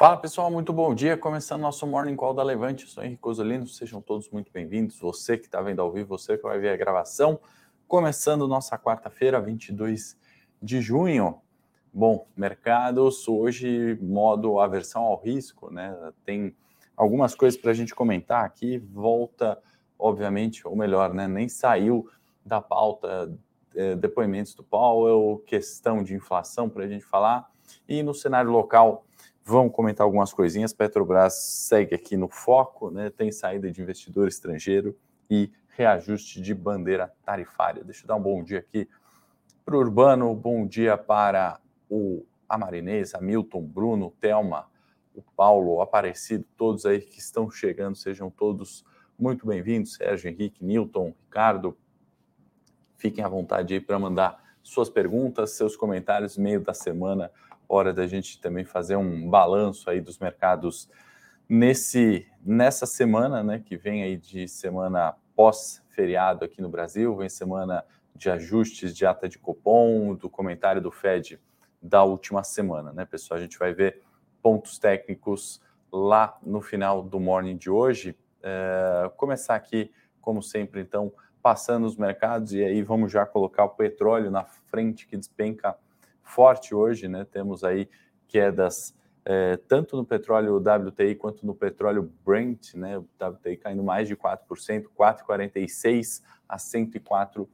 Fala pessoal, muito bom dia. Começando nosso Morning Call da Levante. Eu sou Henrique Osolino, sejam todos muito bem-vindos. Você que está vendo ao vivo, você que vai ver a gravação. Começando nossa quarta-feira, 22 de junho. Bom, mercados hoje, modo aversão ao risco, né? Tem algumas coisas para a gente comentar aqui. Volta, obviamente, ou melhor, né? Nem saiu da pauta é, depoimentos do Powell, questão de inflação para a gente falar. E no cenário local Vamos comentar algumas coisinhas. Petrobras segue aqui no foco, né? tem saída de investidor estrangeiro e reajuste de bandeira tarifária. Deixa eu dar um bom dia aqui para o Urbano, bom dia para o Amarinês, Hamilton, Bruno, Telma, o Paulo, o Aparecido, todos aí que estão chegando, sejam todos muito bem-vindos. Sérgio, Henrique, Newton, Ricardo, fiquem à vontade aí para mandar suas perguntas, seus comentários no meio da semana hora da gente também fazer um balanço aí dos mercados nesse nessa semana, né, que vem aí de semana pós-feriado aqui no Brasil, vem semana de ajustes de ata de cupom, do comentário do Fed da última semana, né, pessoal? A gente vai ver pontos técnicos lá no final do morning de hoje. É, começar aqui, como sempre, então, passando os mercados e aí vamos já colocar o petróleo na frente que despenca forte hoje, né? Temos aí quedas é, tanto no petróleo WTI quanto no petróleo Brent, né? O WTI caindo mais de 4%, 4,46 a 104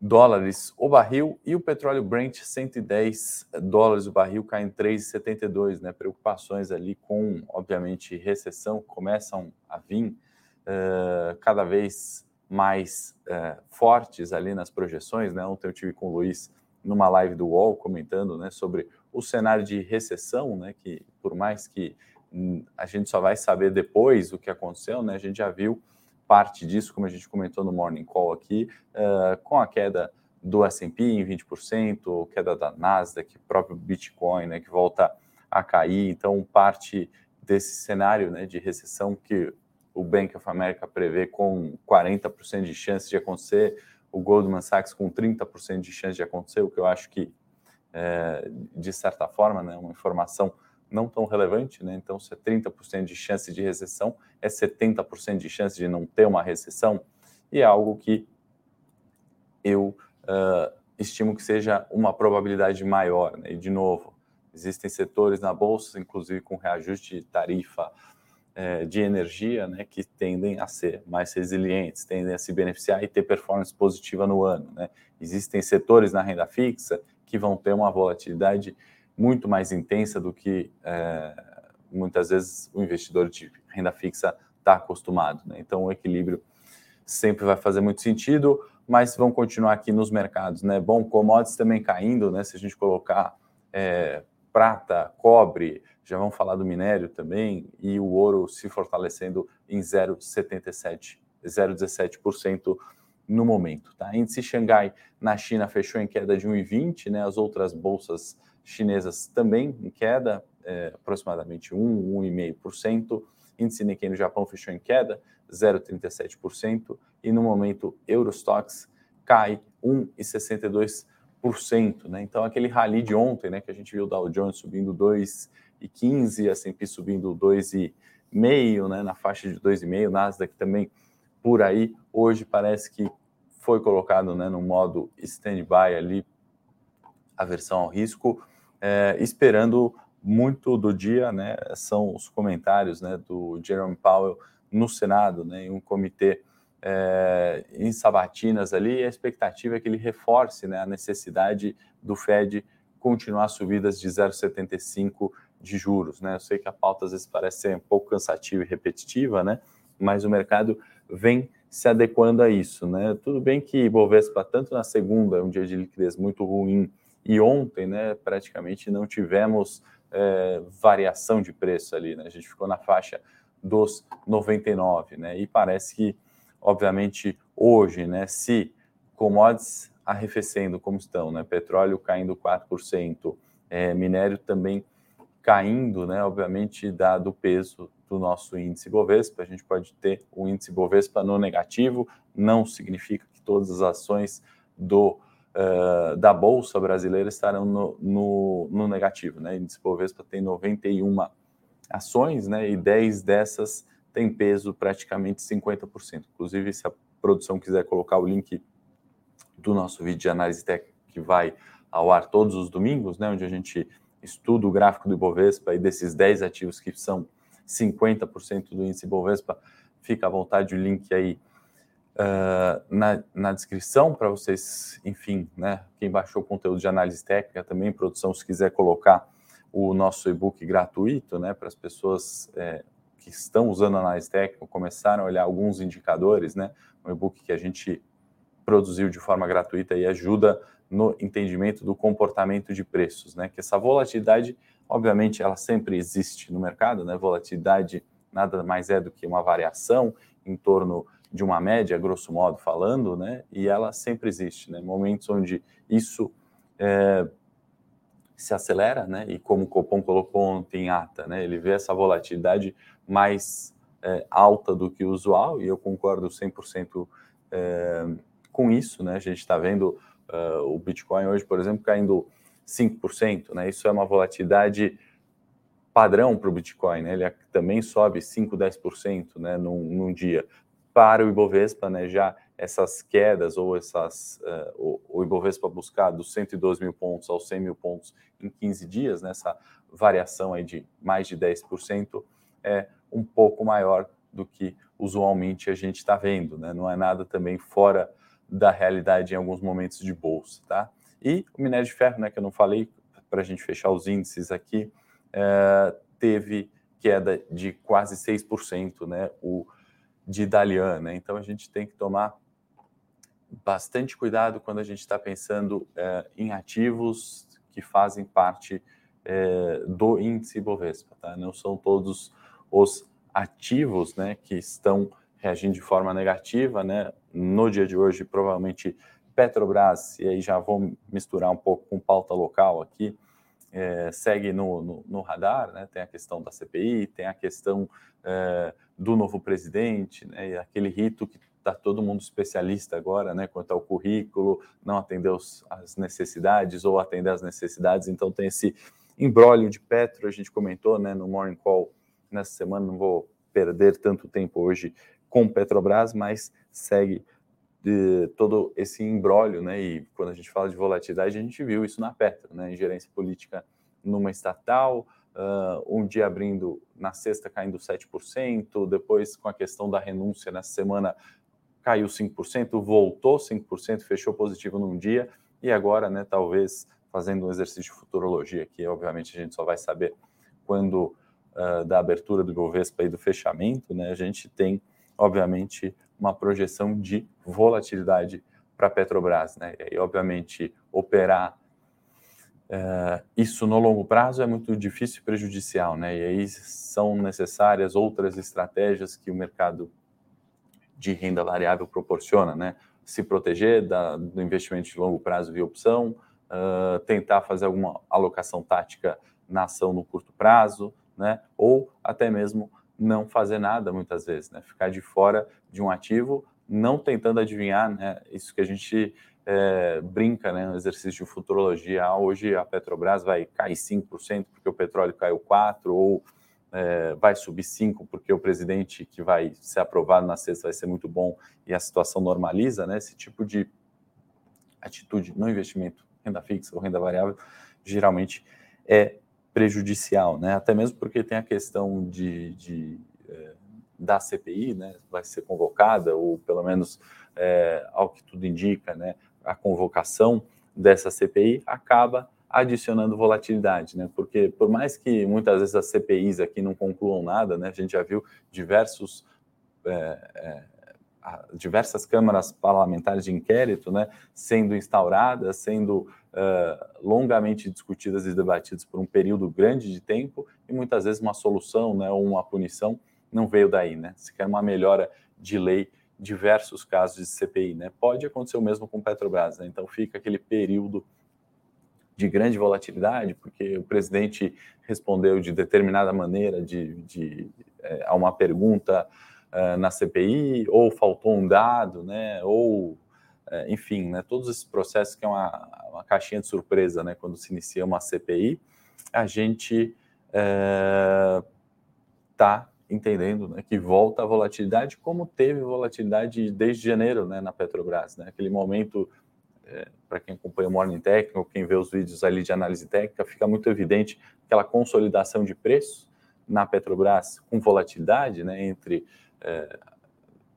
dólares o barril e o petróleo Brent 110 dólares o barril caindo 3,72, né? Preocupações ali com, obviamente, recessão começam a vir uh, cada vez mais uh, fortes ali nas projeções, né? Ontem eu tive com o Luiz numa live do UOL comentando né, sobre o cenário de recessão, né, que por mais que hum, a gente só vai saber depois o que aconteceu, né, a gente já viu parte disso, como a gente comentou no Morning Call aqui, uh, com a queda do S&P em 20%, queda da Nasdaq, próprio Bitcoin, né, que volta a cair. Então, parte desse cenário né, de recessão que o Bank of America prevê com 40% de chance de acontecer, o Goldman Sachs com 30% de chance de acontecer, o que eu acho que, é, de certa forma, né, uma informação não tão relevante, né? Então, se é 30% de chance de recessão, é 70% de chance de não ter uma recessão, e é algo que eu uh, estimo que seja uma probabilidade maior. Né? E, de novo, existem setores na Bolsa, inclusive com reajuste de tarifa é, de energia né, que tendem a ser mais resilientes, tendem a se beneficiar e ter performance positiva no ano. Né? Existem setores na renda fixa que vão ter uma volatilidade muito mais intensa do que é, muitas vezes o investidor de renda fixa está acostumado. Né? Então, o equilíbrio sempre vai fazer muito sentido, mas vão continuar aqui nos mercados. Né? Bom, commodities também caindo, né? se a gente colocar é, prata, cobre, já vamos falar do minério também, e o ouro se fortalecendo em 0,77%, 0,17% no momento. Tá? Índice Xangai na China fechou em queda de 1,20%, né? as outras bolsas chinesas também em queda, é, aproximadamente 1, 1,5%. Índice Nikkei no Japão fechou em queda, 0,37%, e no momento Eurostox cai 1,62%. Né? Então, aquele rally de ontem, né, que a gente viu o Dow Jones subindo 2 2,15, S&P subindo 2,5, né, na faixa de 2,5, Nasdaq também por aí. Hoje parece que foi colocado né, no modo stand-by ali, a versão ao risco, é, esperando muito do dia, né, são os comentários né, do Jerome Powell no Senado, né, em um comitê é, em sabatinas ali, a expectativa é que ele reforce né, a necessidade do Fed continuar subidas de 0,75 de juros, né? Eu sei que a pauta às vezes parece ser um pouco cansativa e repetitiva, né? Mas o mercado vem se adequando a isso, né? Tudo bem que Bovespa, tanto na segunda, um dia de liquidez muito ruim, e ontem, né, praticamente não tivemos é, variação de preço ali, né? A gente ficou na faixa dos 99, né? E parece que, obviamente, hoje, né, se commodities arrefecendo como estão, né? Petróleo caindo 4%, é, minério também caindo, né, obviamente, dado o peso do nosso índice Bovespa, a gente pode ter o índice Bovespa no negativo, não significa que todas as ações do, uh, da Bolsa brasileira estarão no, no, no, negativo. Né? O índice Bovespa tem 91 ações, né? E 10 dessas têm peso praticamente 50%. Inclusive, se a produção quiser colocar o link do nosso vídeo de análise técnica que vai ao ar todos os domingos, né? Onde a gente estuda o gráfico do Ibovespa e desses 10 ativos que são 50% do índice Ibovespa, fica à vontade o link aí uh, na, na descrição para vocês, enfim, né? Quem baixou o conteúdo de análise técnica também, produção, se quiser colocar o nosso e-book gratuito, né, para as pessoas é, que estão usando análise técnica, começaram a olhar alguns indicadores, né, um e-book que a gente produziu de forma gratuita e ajuda no entendimento do comportamento de preços, né, que essa volatilidade, obviamente, ela sempre existe no mercado, né, volatilidade nada mais é do que uma variação em torno de uma média, grosso modo falando, né? E ela sempre existe, né? Momentos onde isso é, se acelera, né? E como o Copom colocou ontem em ata, né? Ele vê essa volatilidade mais é, alta do que o usual, e eu concordo 100% é, com isso, né? A gente está vendo uh, o Bitcoin hoje, por exemplo, caindo 5%, né? Isso é uma volatilidade padrão para o Bitcoin, né? Ele também sobe 5, 10% né, num, num dia para o Ibovespa, né, já essas quedas ou essas uh, o, o, Ibovespa buscar dos 112 mil pontos aos 100 mil pontos em 15 dias, nessa né, variação aí de mais de 10%, é um pouco maior do que usualmente a gente está vendo, né? Não é nada também fora da realidade em alguns momentos de bolsa, tá? E o minério de ferro, né, que eu não falei, para a gente fechar os índices aqui, é, teve queda de quase 6%, né? O de Dalian, né? Então a gente tem que tomar bastante cuidado quando a gente está pensando é, em ativos que fazem parte é, do índice Bovespa, tá? Não são todos os ativos, né, que estão reagindo de forma negativa, né? No dia de hoje, provavelmente Petrobras, e aí já vou misturar um pouco com pauta local aqui, é, segue no, no, no, radar, né? Tem a questão da CPI, tem a questão é, do novo presidente, né? E aquele rito que está todo mundo especialista agora, né? Quanto ao currículo, não atender as necessidades ou atender as necessidades. Então tem esse embrólio de Petro, a gente comentou, né? No Morning Call nessa semana, não vou perder tanto tempo hoje com Petrobras, mas segue de todo esse embrólio, né? E quando a gente fala de volatilidade, a gente viu isso na Petro, né? Ingerência política numa estatal, uh, um dia abrindo na sexta caindo 7%, depois com a questão da renúncia nessa semana caiu 5%, voltou 5%, fechou positivo num dia, e agora, né, talvez fazendo um exercício de futurologia, que obviamente a gente só vai saber quando uh, da abertura do Bovespa e do fechamento, né, a gente tem, obviamente, uma projeção de volatilidade para a Petrobras. Né? E, obviamente, operar uh, isso no longo prazo é muito difícil e prejudicial. Né? E aí são necessárias outras estratégias que o mercado de renda variável proporciona. Né? Se proteger da, do investimento de longo prazo via opção, uh, tentar fazer alguma alocação tática na ação no curto prazo, né? ou até mesmo não fazer nada muitas vezes, né? Ficar de fora de um ativo, não tentando adivinhar, né? Isso que a gente é, brinca, né? No exercício de futurologia. Ah, hoje a Petrobras vai cair 5% porque o petróleo caiu 4%, ou é, vai subir 5% porque o presidente que vai ser aprovado na sexta vai ser muito bom e a situação normaliza, né? Esse tipo de atitude no investimento, renda fixa ou renda variável, geralmente é prejudicial, né? Até mesmo porque tem a questão de, de é, da CPI, né? Vai ser convocada ou pelo menos é, ao que tudo indica, né? A convocação dessa CPI acaba adicionando volatilidade, né? Porque por mais que muitas vezes as CPIs aqui não concluam nada, né? A gente já viu diversos é, é diversas câmaras parlamentares de inquérito, né? Sendo instauradas, sendo uh, longamente discutidas e debatidas por um período grande de tempo e muitas vezes uma solução né, ou uma punição não veio daí. Né? Se quer uma melhora de lei, diversos casos de CPI. Né? Pode acontecer o mesmo com Petrobras. Né? Então fica aquele período de grande volatilidade, porque o presidente respondeu de determinada maneira de, de é, a uma pergunta uh, na CPI, ou faltou um dado, né, ou é, enfim, né, todos esses processos que é uma, uma caixinha de surpresa, né, quando se inicia uma CPI, a gente está entendendo né, que volta a volatilidade, como teve volatilidade desde janeiro né, na Petrobras. Né? Aquele momento, é, para quem acompanha o Morning Técnico, quem vê os vídeos ali de análise técnica, fica muito evidente aquela consolidação de preços na Petrobras com volatilidade né, entre é,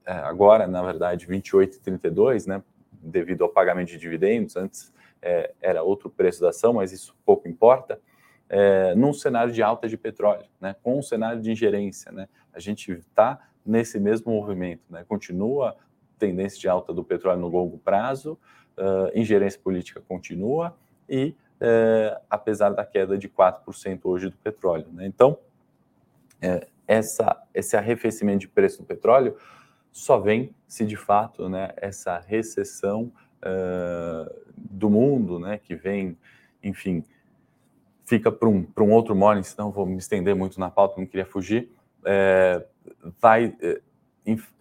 é agora, na verdade, 28 e 32, né, devido ao pagamento de dividendos. Antes é, era outro preço da ação, mas isso pouco importa é, num cenário de alta de petróleo, né, com um cenário de ingerência. Né, a gente está nesse mesmo movimento, né, continua tendência de alta do petróleo no longo prazo, uh, ingerência política continua e uh, apesar da queda de 4% hoje do petróleo. Né, então, é, essa, esse arrefecimento de preço do petróleo só vem se de fato né, essa recessão uh, do mundo, né, que vem, enfim, fica para um, um outro morning, senão vou me estender muito na pauta, não queria fugir, é, vai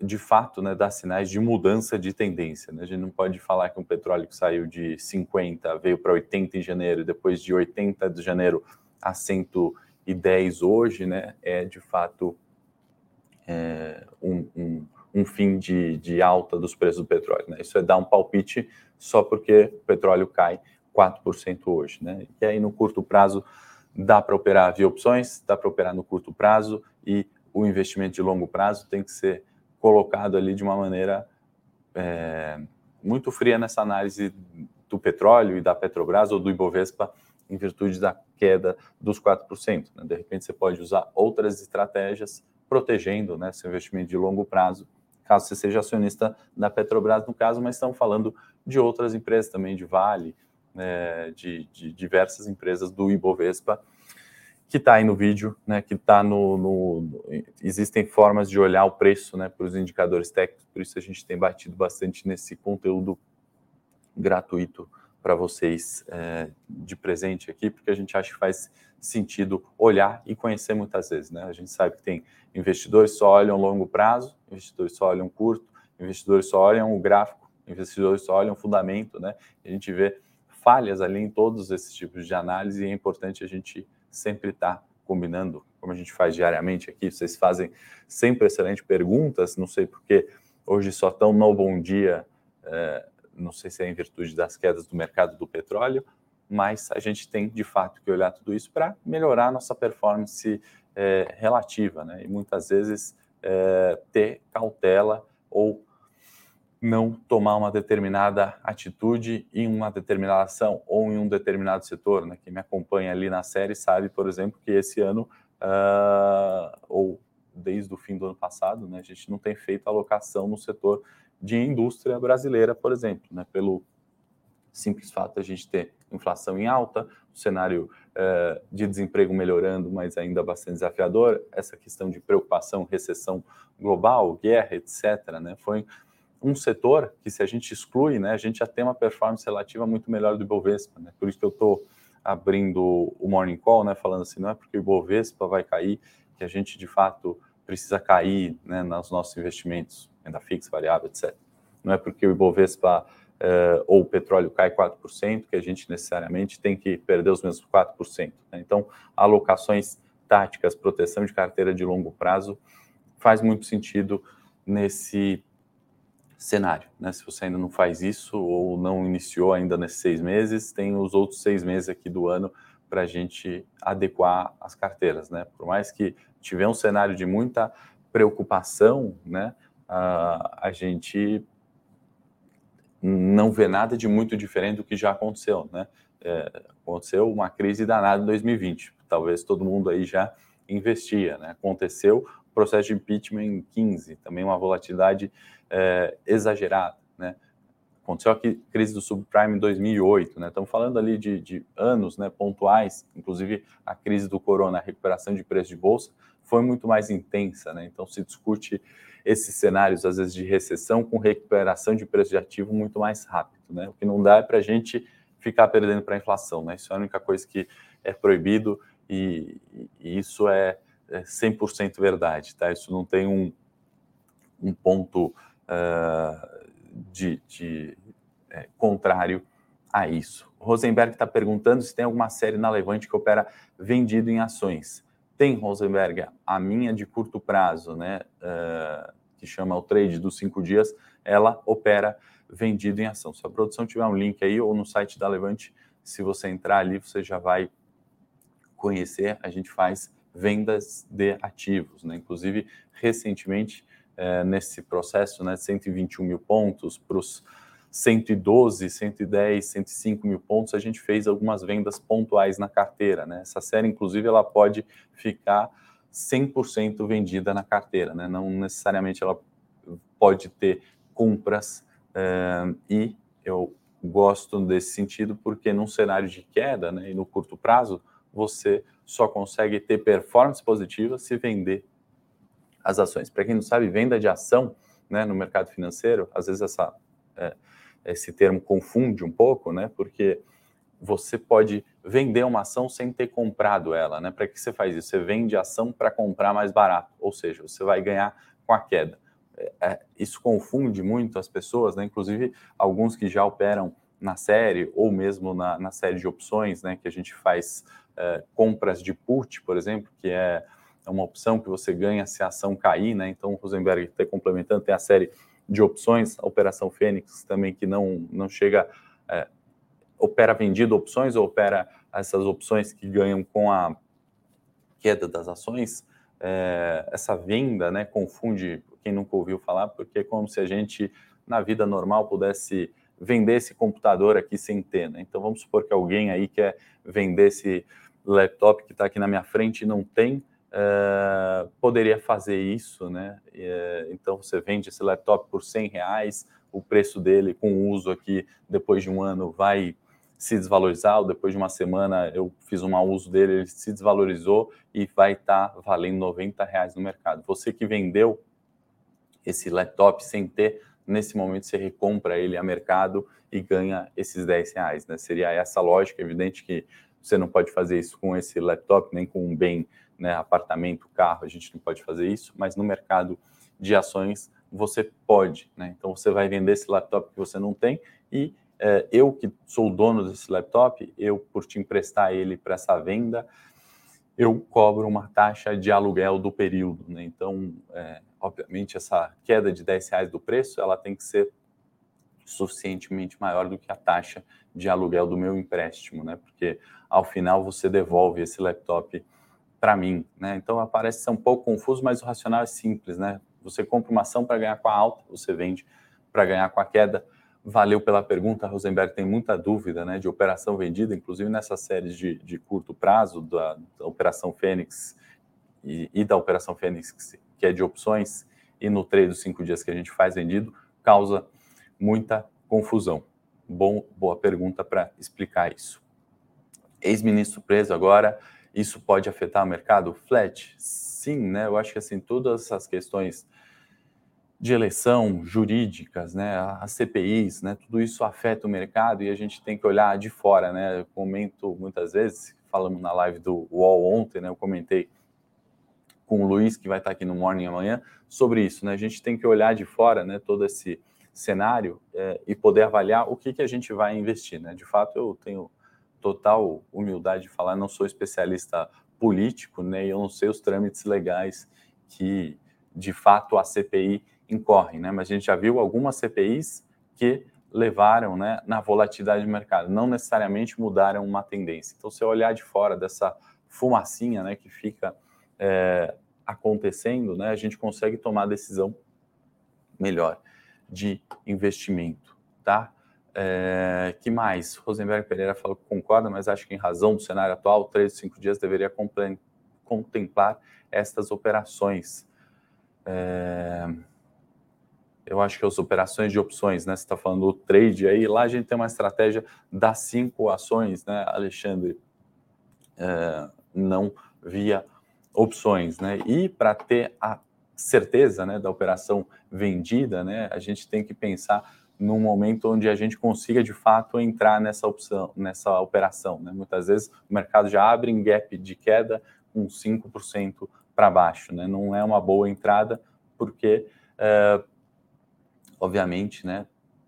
de fato né, dar sinais de mudança de tendência. Né? A gente não pode falar que um petróleo que saiu de 50 veio para 80 em janeiro, depois de 80 de janeiro a 110 hoje, né, é de fato é, um, um, um, fim de, de alta dos preços do petróleo. Né? Isso é dar um palpite só porque o petróleo cai 4% hoje. Né? E aí, no curto prazo, dá para operar via opções, dá para operar no curto prazo e o investimento de longo prazo tem que ser colocado ali de uma maneira é, muito fria nessa análise do petróleo e da Petrobras ou do Ibovespa em virtude da queda dos 4%. Né? De repente, você pode usar outras estratégias protegendo né, seu investimento de longo prazo, caso você seja acionista da Petrobras, no caso, mas estamos falando de outras empresas também, de Vale, né, de, de, diversas empresas do Ibovespa, que está aí no vídeo, né, que está no, no, Existem formas de olhar o preço né, para os indicadores técnicos, por isso a gente tem batido bastante nesse conteúdo gratuito para vocês é, de presente aqui, porque a gente acha que faz sentido olhar e conhecer muitas vezes. Né? A gente sabe que tem investidores só olham longo prazo, investidores só olham curto, investidores só olham o gráfico, investidores só olham o fundamento, né? A gente vê falhas ali em todos esses tipos de análise e é importante a gente sempre estar tá combinando, como a gente faz diariamente aqui. Vocês fazem sempre excelentes perguntas, não sei porque hoje só estão no bom dia, é, não sei se é em virtude das quedas do mercado do petróleo, mas a gente tem de fato que olhar tudo isso para melhorar nossa performance é, relativa, né? E muitas vezes é, ter cautela ou não tomar uma determinada atitude em uma determinada ação ou em um determinado setor. Né? Quem me acompanha ali na série sabe, por exemplo, que esse ano, uh, ou desde o fim do ano passado, né, a gente não tem feito alocação no setor de indústria brasileira, por exemplo, né, pelo simples fato de a gente ter inflação em alta, o cenário uh, de desemprego melhorando, mas ainda bastante desafiador, essa questão de preocupação, recessão global, guerra, etc., né, foi um setor que, se a gente exclui, né, a gente já tem uma performance relativa muito melhor do Ibovespa. Né? Por isso que eu estou abrindo o Morning Call, né, falando assim, não é porque o Ibovespa vai cair que a gente, de fato, precisa cair né, nos nossos investimentos, renda fixa, variável, etc. Não é porque o Ibovespa uh, ou o petróleo cai 4% que a gente necessariamente tem que perder os mesmos 4%. Né? Então, alocações táticas, proteção de carteira de longo prazo, faz muito sentido nesse cenário. Né? Se você ainda não faz isso ou não iniciou ainda nesses seis meses, tem os outros seis meses aqui do ano para a gente adequar as carteiras. Né? Por mais que tiver um cenário de muita preocupação, né, a, a gente não vê nada de muito diferente do que já aconteceu. Né? É, aconteceu uma crise danada em 2020. Talvez todo mundo aí já investia. Né? Aconteceu o processo de impeachment em 15, também uma volatilidade é, exagerada, né? Aconteceu a crise do subprime em 2008, né? Estamos falando ali de, de, anos, né, pontuais, inclusive a crise do corona, a recuperação de preço de bolsa foi muito mais intensa, né? Então se discute esses cenários às vezes de recessão com recuperação de preço de ativo muito mais rápido, né? O que não dá é para a gente ficar perdendo para a inflação, né? Isso é a única coisa que é proibido e, e isso é, é 100% verdade, tá? Isso não tem um, um ponto uh, de, de é, contrário a isso. Rosenberg está perguntando se tem alguma série na Levante que opera vendido em ações. Tem, Rosenberg, a minha de curto prazo, né, uh, que chama o trade dos cinco dias, ela opera vendido em ação. Se a produção tiver um link aí ou no site da Levante, se você entrar ali, você já vai conhecer. A gente faz vendas de ativos, né? Inclusive, recentemente, é, nesse processo, né, 121 mil pontos para os 112, 110, 105 mil pontos, a gente fez algumas vendas pontuais na carteira, né? Essa série, inclusive, ela pode ficar 100% vendida na carteira, né? Não necessariamente ela pode ter compras é, e eu gosto desse sentido porque num cenário de queda, né, e no curto prazo, você só consegue ter performance positiva se vender as ações. Para quem não sabe, venda de ação né, no mercado financeiro, às vezes essa, é, esse termo confunde um pouco, né, porque você pode vender uma ação sem ter comprado ela. Né? Para que você faz isso? Você vende ação para comprar mais barato, ou seja, você vai ganhar com a queda. É, é, isso confunde muito as pessoas, né? inclusive alguns que já operam na série ou mesmo na, na série de opções, né, que a gente faz é, compras de put, por exemplo, que é uma opção que você ganha se a ação cair, né? Então, o Rosenberg está complementando, tem a série de opções, a Operação Fênix também, que não, não chega, é, opera vendido opções ou opera essas opções que ganham com a queda das ações. É, essa venda, né, confunde quem nunca ouviu falar, porque é como se a gente, na vida normal, pudesse vender esse computador aqui sem ter, né? Então, vamos supor que alguém aí quer vender esse laptop que está aqui na minha frente e não tem, uh, poderia fazer isso, né? Uh, então você vende esse laptop por 100 reais, o preço dele com uso aqui depois de um ano vai se desvalorizar, ou depois de uma semana eu fiz um mau uso dele, ele se desvalorizou e vai estar tá valendo 90 reais no mercado. Você que vendeu esse laptop sem ter, nesse momento você recompra ele a mercado e ganha esses 10 reais, né? Seria essa lógica, evidente que você não pode fazer isso com esse laptop, nem com um bem, né, apartamento, carro, a gente não pode fazer isso, mas no mercado de ações você pode, né? Então você vai vender esse laptop que você não tem e é, eu que sou o dono desse laptop, eu por te emprestar ele para essa venda, eu cobro uma taxa de aluguel do período, né? Então, é, obviamente, essa queda de 10 reais do preço, ela tem que ser suficientemente maior do que a taxa de aluguel do meu empréstimo, né? Porque ao final você devolve esse laptop para mim, né? Então parece ser um pouco confuso, mas o racional é simples, né? Você compra uma ação para ganhar com a alta, você vende para ganhar com a queda. Valeu pela pergunta, Rosenberg tem muita dúvida, né, de operação vendida, inclusive nessa série de, de curto prazo da, da Operação Fênix e, e, da Operação Fênix, que é de opções, e no trade dos cinco dias que a gente faz vendido, causa muita confusão. Bom, boa pergunta para explicar isso. Ex-ministro preso agora, isso pode afetar o mercado? Flat? Sim, né? Eu acho que assim, todas essas questões de eleição jurídicas, né, as CPIs, né, tudo isso afeta o mercado e a gente tem que olhar de fora, né? Eu comento muitas vezes, falamos na live do UOL ontem, né, eu comentei com o Luiz, que vai estar aqui no Morning amanhã, sobre isso, né? A gente tem que olhar de fora, né, todo esse cenário é, e poder avaliar o que, que a gente vai investir. Né? De fato, eu tenho total humildade de falar, não sou especialista político, né? E eu não sei os trâmites legais que, de fato, a CPI incorre, né? Mas a gente já viu algumas CPIs que levaram, né, na volatilidade do mercado, não necessariamente mudaram uma tendência. Então, se eu olhar de fora dessa fumacinha, né, que fica é, acontecendo, né, a gente consegue tomar a decisão melhor de investimento, tá? É, que mais? Rosenberg Pereira falou que concorda, mas acho que em razão do cenário atual, três, cinco dias deveria contemplar estas operações. É, eu acho que as operações de opções, né? Você está falando do trade aí, lá a gente tem uma estratégia das cinco ações, né, Alexandre? É, não via opções, né? E para ter a certeza né, da operação vendida, né, a gente tem que pensar num momento onde a gente consiga de fato entrar nessa opção, nessa operação. Né? Muitas vezes o mercado já abre em gap de queda com 5% para baixo. Né? Não é uma boa entrada, porque, é, obviamente, né,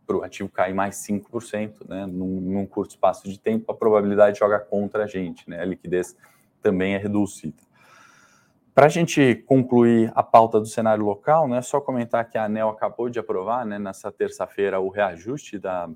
para o ativo cair mais 5% né, num, num curto espaço de tempo, a probabilidade joga contra a gente, né? a liquidez também é reduzida. Para a gente concluir a pauta do cenário local, né, só comentar que a ANEL acabou de aprovar, né, nessa terça-feira, o reajuste da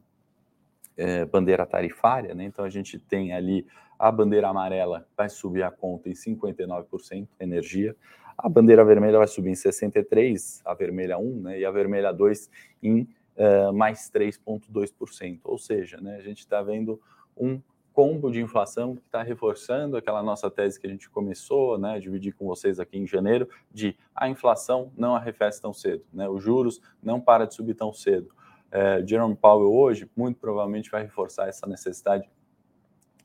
é, bandeira tarifária, né, então a gente tem ali a bandeira amarela vai subir a conta em 59% energia, a bandeira vermelha vai subir em 63%, a vermelha 1, né, e a vermelha 2 em uh, mais 3,2%, ou seja, né, a gente está vendo um combo de inflação que está reforçando aquela nossa tese que a gente começou, né, dividir com vocês aqui em janeiro, de a inflação não arrefece tão cedo, né, os juros não para de subir tão cedo. É, Jerome Powell hoje muito provavelmente vai reforçar essa necessidade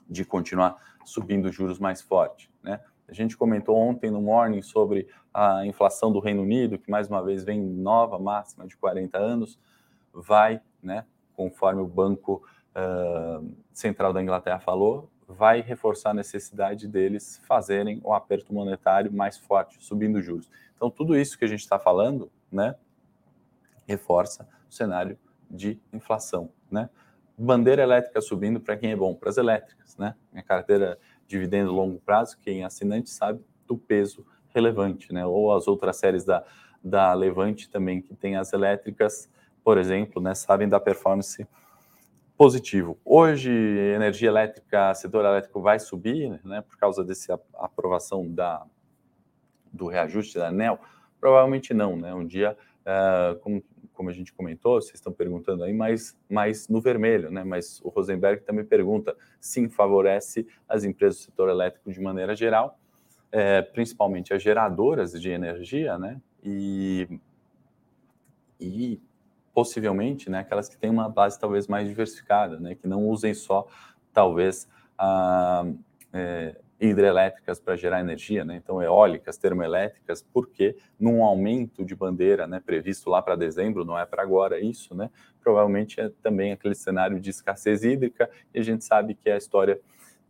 de continuar subindo juros mais forte, né? A gente comentou ontem no Morning sobre a inflação do Reino Unido, que mais uma vez vem nova máxima de 40 anos, vai, né, conforme o Banco uh, Central da Inglaterra falou, vai reforçar a necessidade deles fazerem o aperto monetário mais forte, subindo juros. Então, tudo isso que a gente está falando, né, reforça o cenário de inflação, né? Bandeira elétrica subindo para quem é bom, para as elétricas, né? Minha carteira dividendo longo prazo, quem é assinante sabe do peso relevante, né? Ou as outras séries da, da Levante também, que tem as elétricas, por exemplo, né? Sabem da performance positivo. Hoje, energia elétrica, setor elétrico vai subir, né, por causa dessa aprovação da, do reajuste da ANEL? Provavelmente não, né? Um dia, uh, como, como a gente comentou, vocês estão perguntando aí, mais, mais no vermelho, né? Mas o Rosenberg também pergunta, sim, favorece as empresas do setor elétrico de maneira geral, é, principalmente as geradoras de energia, né? E, e possivelmente, né, aquelas que têm uma base talvez mais diversificada, né, que não usem só, talvez, a, é, hidrelétricas para gerar energia, né, então eólicas, termoelétricas, porque num aumento de bandeira, né, previsto lá para dezembro, não é para agora isso, né, provavelmente é também aquele cenário de escassez hídrica, e a gente sabe que a história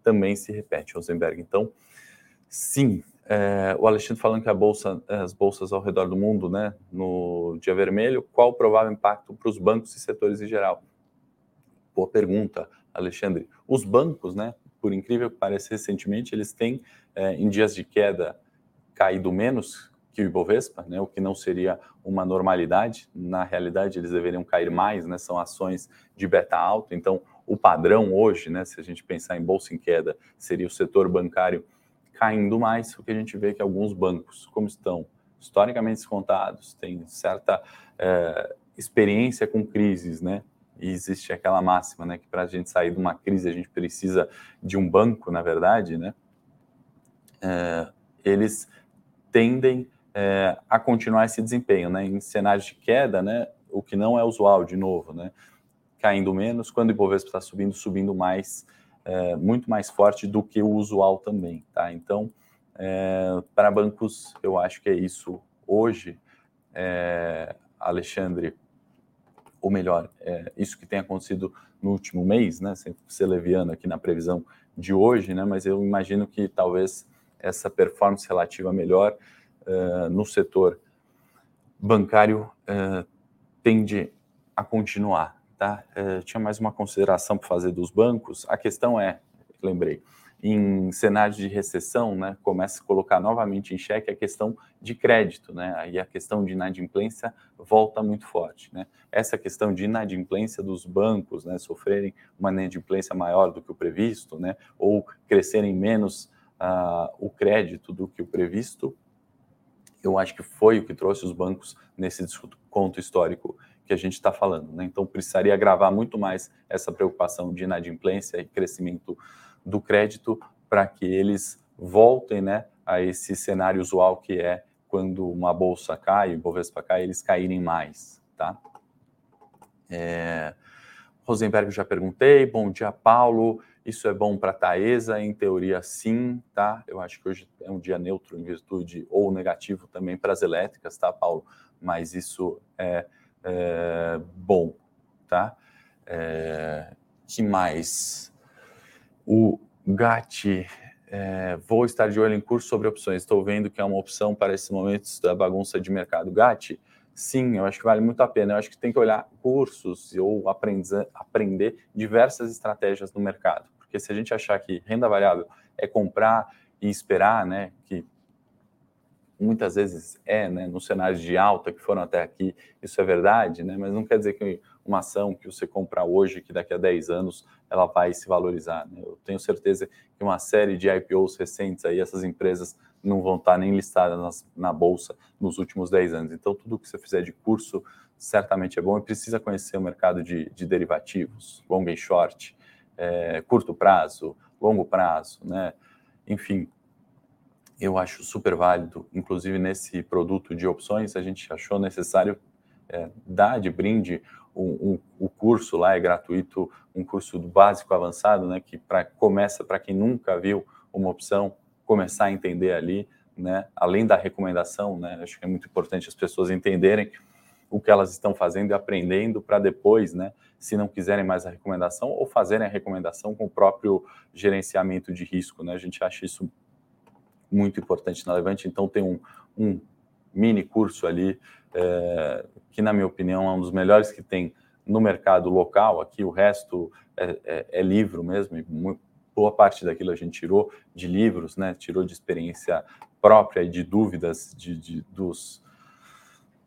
também se repete, Rosenberg. Então, sim, é, o Alexandre falando que bolsa, as bolsas ao redor do mundo, né, no dia vermelho, qual o provável impacto para os bancos e setores em geral? Boa pergunta, Alexandre. Os bancos, né, por incrível que pareça, recentemente, eles têm, é, em dias de queda, caído menos que o Ibovespa, né, o que não seria uma normalidade. Na realidade, eles deveriam cair mais, né, são ações de beta alto. Então, o padrão hoje, né, se a gente pensar em bolsa em queda, seria o setor bancário caindo mais, o que a gente vê que alguns bancos, como estão historicamente descontados, têm certa é, experiência com crises, né? E existe aquela máxima, né, que para a gente sair de uma crise a gente precisa de um banco, na verdade, né? É, eles tendem é, a continuar esse desempenho, né? Em cenários de queda, né? O que não é usual, de novo, né? Caindo menos, quando o Ibovespa está subindo, subindo mais, é, muito mais forte do que o usual também, tá? Então, é, para bancos, eu acho que é isso hoje, é, Alexandre, ou melhor, é, isso que tem acontecido no último mês, né? Sem ser leviano aqui na previsão de hoje, né? Mas eu imagino que talvez essa performance relativa melhor uh, no setor bancário uh, tende a continuar. Tá? É, tinha mais uma consideração para fazer dos bancos. A questão é, lembrei, em cenários de recessão, né, começa a colocar novamente em xeque a questão de crédito, né, aí a questão de inadimplência volta muito forte, né. Essa questão de inadimplência dos bancos, né, sofrerem uma inadimplência maior do que o previsto, né, ou crescerem menos uh, o crédito do que o previsto, eu acho que foi o que trouxe os bancos nesse desconto histórico que a gente está falando. Né? Então, precisaria agravar muito mais essa preocupação de inadimplência e crescimento do crédito para que eles voltem né, a esse cenário usual que é quando uma bolsa cai, o Bovespa cai, eles caírem mais. Tá? É... Rosenberg já perguntei. Bom dia, Paulo. Isso é bom para a Taesa? Em teoria, sim, tá? Eu acho que hoje é um dia neutro em virtude ou negativo também para as elétricas, tá, Paulo? Mas isso é é, bom, tá? É, que mais? O GAT, é, vou estar de olho em curso sobre opções. Estou vendo que é uma opção para esses momentos da bagunça de mercado. GAT, sim, eu acho que vale muito a pena. Eu acho que tem que olhar cursos ou aprender, diversas estratégias no mercado. Porque se a gente achar que renda variável é comprar e esperar, né, que muitas vezes é, né, nos cenários de alta que foram até aqui, isso é verdade, né, mas não quer dizer que uma ação que você comprar hoje, que daqui a 10 anos ela vai se valorizar. Né? Eu tenho certeza que uma série de IPOs recentes aí, essas empresas não vão estar nem listadas nas, na bolsa nos últimos 10 anos. Então, tudo que você fizer de curso certamente é bom e precisa conhecer o mercado de, de derivativos, long e short, é, curto prazo, longo prazo, né? Enfim, eu acho super válido, inclusive nesse produto de opções, a gente achou necessário é, dar de brinde um, um, o curso lá, é gratuito, um curso do básico avançado, né, que pra, começa para quem nunca viu uma opção, começar a entender ali, né, além da recomendação, né, acho que é muito importante as pessoas entenderem o que elas estão fazendo e aprendendo para depois, né, se não quiserem mais a recomendação, ou fazerem a recomendação com o próprio gerenciamento de risco, né, a gente acha isso muito importante na Levante, então tem um, um mini curso ali, é, que na minha opinião é um dos melhores que tem no mercado local, aqui. O resto é, é, é livro mesmo, muito, boa parte daquilo a gente tirou de livros, né, tirou de experiência própria e de dúvidas de, de dos,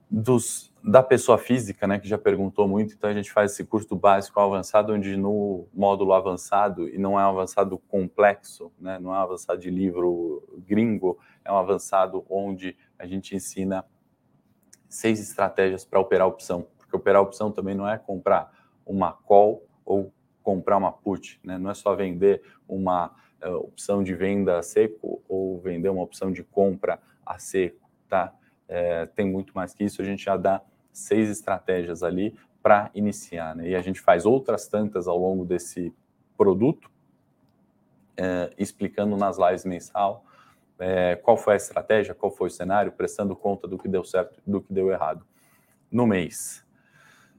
dos da pessoa física, né, que já perguntou muito, então a gente faz esse curso básico avançado, onde no módulo avançado, e não é um avançado complexo, né, não é um avançado de livro gringo, é um avançado onde a gente ensina seis estratégias para operar opção, porque operar opção também não é comprar uma call ou comprar uma put, né, não é só vender uma uh, opção de venda a seco ou vender uma opção de compra a seco, tá? É, tem muito mais que isso, a gente já dá seis estratégias ali para iniciar. Né? E a gente faz outras tantas ao longo desse produto, é, explicando nas lives mensal é, qual foi a estratégia, qual foi o cenário, prestando conta do que deu certo do que deu errado no mês.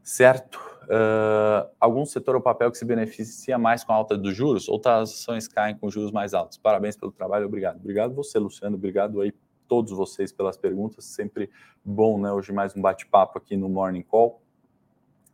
Certo? Uh, algum setor ou papel que se beneficia mais com a alta dos juros? Outras ações caem com juros mais altos. Parabéns pelo trabalho, obrigado. Obrigado você, Luciano, obrigado aí todos vocês pelas perguntas. Sempre bom, né? Hoje mais um bate-papo aqui no Morning Call.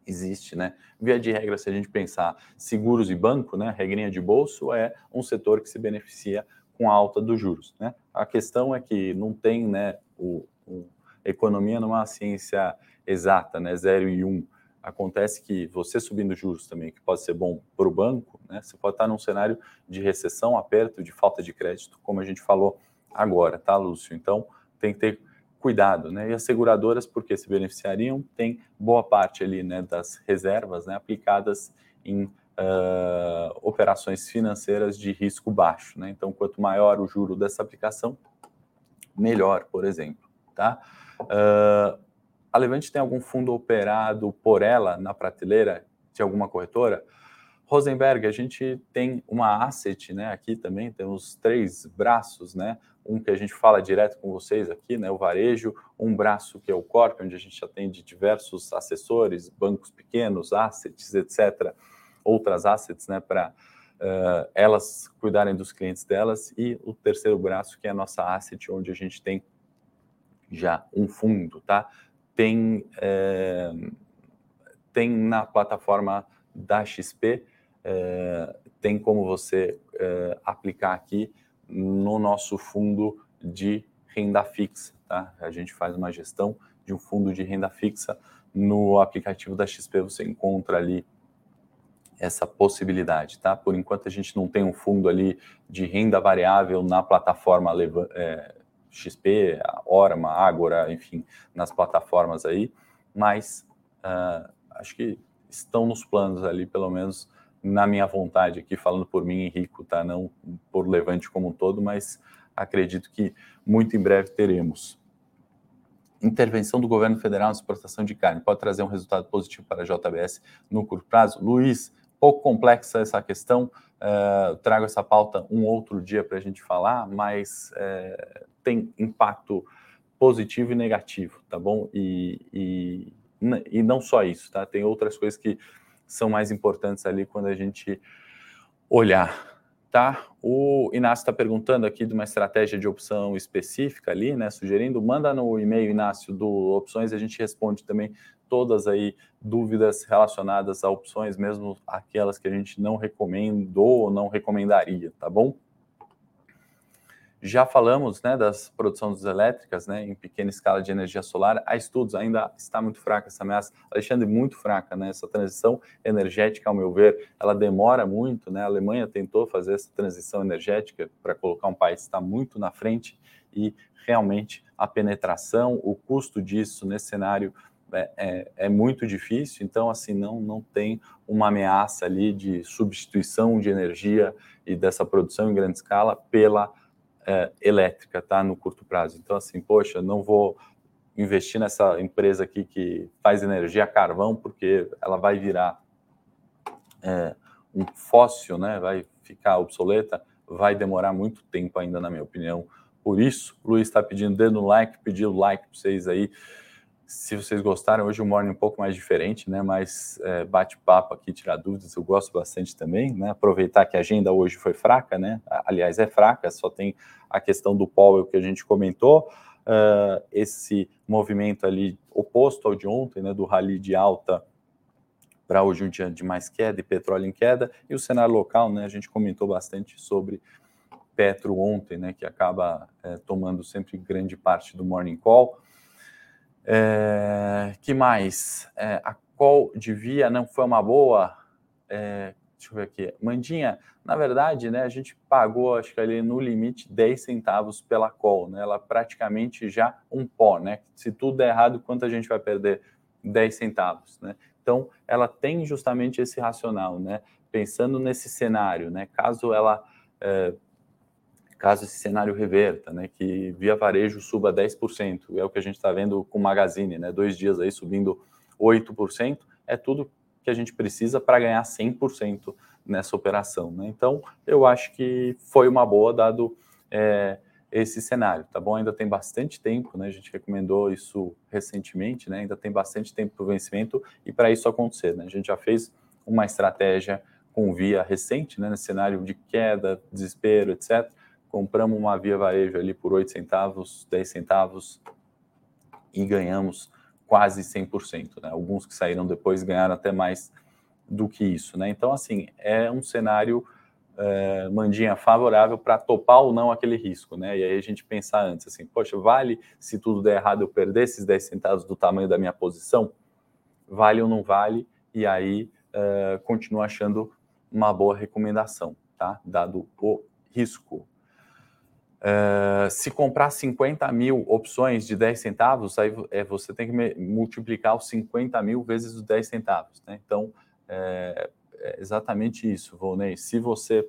Existe, né? Via de regra, se a gente pensar seguros e banco, né? Regrinha de bolso é um setor que se beneficia com a alta dos juros, né? A questão é que não tem, né? O, o economia não é uma ciência exata, né? Zero e um. Acontece que você subindo juros também, que pode ser bom para o banco, né? Você pode estar num cenário de recessão, aperto, de falta de crédito, como a gente falou agora, tá, Lúcio? Então, tem que ter cuidado, né? E as seguradoras, porque se beneficiariam, tem boa parte ali, né, das reservas, né, aplicadas em uh, operações financeiras de risco baixo, né? Então, quanto maior o juro dessa aplicação, melhor, por exemplo, tá? Uh, a Levante tem algum fundo operado por ela na prateleira de alguma corretora? Rosenberg, a gente tem uma asset, né? Aqui também temos três braços, né? Um que a gente fala direto com vocês aqui, né? O varejo, um braço que é o Corp, onde a gente atende diversos assessores, bancos pequenos, assets, etc. Outras assets, né? Para uh, elas cuidarem dos clientes delas. E o terceiro braço, que é a nossa asset, onde a gente tem já um fundo, tá? Tem, é, tem na plataforma da XP é, tem como você é, aplicar aqui no nosso fundo de renda fixa. Tá? A gente faz uma gestão de um fundo de renda fixa. No aplicativo da XP você encontra ali essa possibilidade, tá? Por enquanto a gente não tem um fundo ali de renda variável na plataforma é, XP, Orma, Agora, enfim, nas plataformas aí, mas uh, acho que estão nos planos ali, pelo menos na minha vontade aqui, falando por mim, Henrico, tá? Não por Levante como um todo, mas acredito que muito em breve teremos. Intervenção do governo federal na exportação de carne pode trazer um resultado positivo para a JBS no curto prazo? Luiz, pouco complexa essa questão, uh, trago essa pauta um outro dia para a gente falar, mas uh, tem impacto positivo e negativo, tá bom? E, e, e não só isso, tá? Tem outras coisas que são mais importantes ali quando a gente olhar, tá? O Inácio está perguntando aqui de uma estratégia de opção específica ali, né? Sugerindo, manda no e-mail, Inácio, do Opções, a gente responde também todas aí dúvidas relacionadas a opções, mesmo aquelas que a gente não recomendou ou não recomendaria, tá bom? Já falamos né, das produções elétricas né, em pequena escala de energia solar. A estudos ainda está muito fraca essa ameaça. Alexandre, muito fraca. Né? Essa transição energética, ao meu ver, ela demora muito. Né? A Alemanha tentou fazer essa transição energética para colocar um país que está muito na frente e realmente a penetração, o custo disso nesse cenário é, é, é, muito difícil, então assim não, não tem uma ameaça ali de substituição de energia e dessa produção em grande escala pela é, elétrica, tá? No curto prazo. Então, assim, poxa, não vou investir nessa empresa aqui que faz energia a carvão, porque ela vai virar é, um fóssil, né? Vai ficar obsoleta, vai demorar muito tempo ainda, na minha opinião. Por isso, o Luiz está pedindo dedo no like, pediu like para vocês aí se vocês gostaram, hoje o morning um pouco mais diferente, né? Mais é, bate-papo aqui, tirar dúvidas, eu gosto bastante também, né? Aproveitar que a agenda hoje foi fraca, né? Aliás, é fraca, só tem a questão do Powell que a gente comentou, uh, esse movimento ali oposto ao de ontem, né? Do rally de alta para hoje um dia de mais queda e petróleo em queda, e o cenário local, né? A gente comentou bastante sobre Petro ontem, né? Que acaba é, tomando sempre grande parte do morning call. É, que mais? É, a call de via não foi uma boa. É, deixa eu ver aqui. Mandinha, na verdade, né, a gente pagou, acho que ali no limite, 10 centavos pela call. Né? Ela praticamente já um pó. Né? Se tudo der errado, quanto a gente vai perder? 10 centavos. Né? Então, ela tem justamente esse racional. Né? Pensando nesse cenário, né? caso ela é, caso esse cenário reverta, né, que via varejo suba 10%, é o que a gente está vendo com o Magazine, né, dois dias aí subindo 8%, é tudo que a gente precisa para ganhar 100% nessa operação. Né? Então, eu acho que foi uma boa, dado é, esse cenário, tá bom? Ainda tem bastante tempo, né? A gente recomendou isso recentemente, né? Ainda tem bastante tempo para o vencimento e para isso acontecer, né? A gente já fez uma estratégia com via recente, né? Nesse cenário de queda, desespero, etc compramos uma Via Varejo ali por 8 centavos, 10 centavos e ganhamos quase 100%. Né? Alguns que saíram depois ganharam até mais do que isso. Né? Então, assim, é um cenário, é, Mandinha, favorável para topar ou não aquele risco. Né? E aí a gente pensar antes, assim, poxa, vale se tudo der errado eu perder esses 10 centavos do tamanho da minha posição? Vale ou não vale? E aí é, continuo achando uma boa recomendação, tá? Dado o risco. Uh, se comprar 50 mil opções de 10 centavos, aí é, você tem que multiplicar os 50 mil vezes os 10 centavos. Né? Então, é, é, exatamente isso, Volney. Se você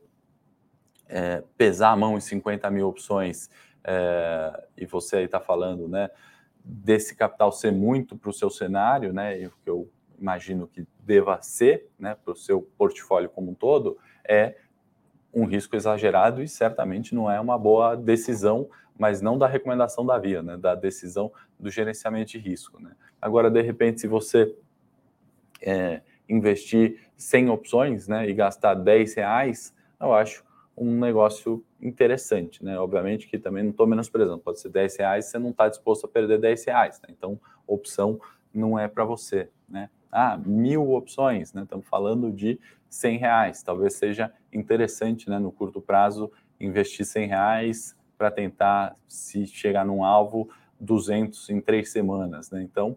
é, pesar a mão em 50 mil opções é, e você aí está falando né, desse capital ser muito para o seu cenário, né, o que eu imagino que deva ser né, para o seu portfólio como um todo, é um risco exagerado e certamente não é uma boa decisão, mas não da recomendação da via, né, da decisão do gerenciamento de risco. Né. Agora, de repente, se você é, investir 100 opções né, e gastar 10 reais, eu acho um negócio interessante, né? Obviamente que também não estou menosprezando, pode ser 10 reais, você não está disposto a perder 10 reais, né? Então, opção não é para você, né? ah, mil opções, né? Estamos falando de 100 reais. Talvez seja interessante, né, no curto prazo, investir 100 reais para tentar se chegar num alvo 200 em três semanas, né? Então,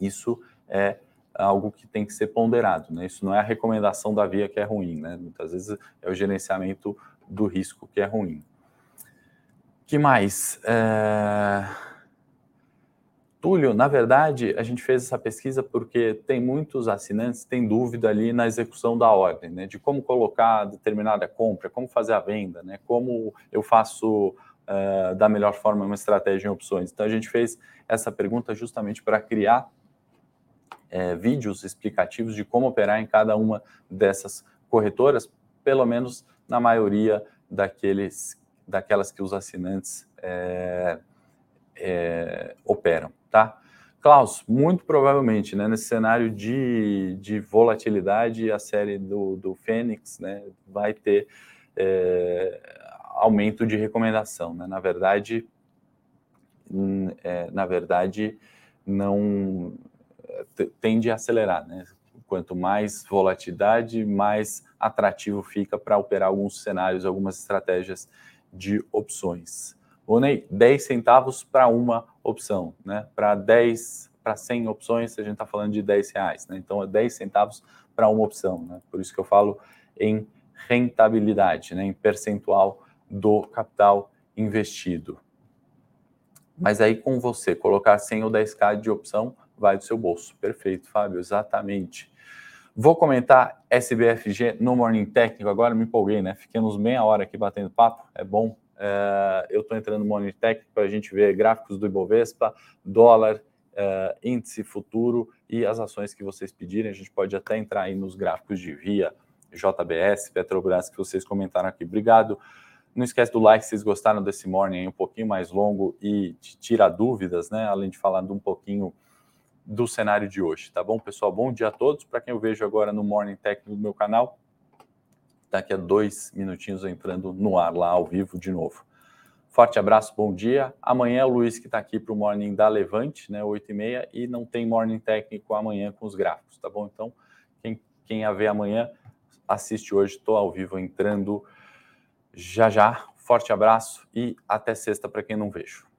isso é algo que tem que ser ponderado, né? Isso não é a recomendação da via que é ruim, né? Muitas vezes é o gerenciamento do risco que é ruim. que mais? É... Túlio, na verdade, a gente fez essa pesquisa porque tem muitos assinantes que têm dúvida ali na execução da ordem, né? De como colocar determinada compra, como fazer a venda, né? Como eu faço uh, da melhor forma uma estratégia em opções. Então, a gente fez essa pergunta justamente para criar é, vídeos explicativos de como operar em cada uma dessas corretoras, pelo menos na maioria daqueles, daquelas que os assinantes é, é, operam tá? Klaus, muito provavelmente, né, nesse cenário de, de volatilidade, a série do, do Fênix né, vai ter é, aumento de recomendação. Né? Na verdade, é, na verdade, não tende a acelerar. Né? Quanto mais volatilidade, mais atrativo fica para operar alguns cenários, algumas estratégias de opções. Ney, 10 centavos para uma opção, né? Para 10, para 100 opções, a gente está falando de 10 reais, né? Então é 10 centavos para uma opção, né? Por isso que eu falo em rentabilidade, né? Em percentual do capital investido. Mas aí com você colocar 100 ou 10k de opção, vai do seu bolso. Perfeito, Fábio, exatamente. Vou comentar SBFG no Morning Técnico. Agora me empolguei, né? Fiquemos meia hora aqui batendo papo. É bom. É, eu estou entrando no Morning Técnico para a gente ver gráficos do Ibovespa, dólar, é, índice futuro e as ações que vocês pedirem. A gente pode até entrar aí nos gráficos de Via, JBS, Petrobras, que vocês comentaram aqui. Obrigado. Não esquece do like se vocês gostaram desse morning um pouquinho mais longo e tira dúvidas, né? Além de falar um pouquinho do cenário de hoje, tá bom, pessoal? Bom dia a todos. Para quem eu vejo agora no Morning Técnico do meu canal, daqui a dois minutinhos entrando no ar lá ao vivo de novo. Forte abraço, bom dia. Amanhã é o Luiz que está aqui para o Morning da Levante, né, 8 e meia, e não tem Morning Técnico amanhã com os gráficos, tá bom? Então, quem, quem a ver amanhã, assiste hoje, estou ao vivo entrando já já. Forte abraço e até sexta para quem não vejo.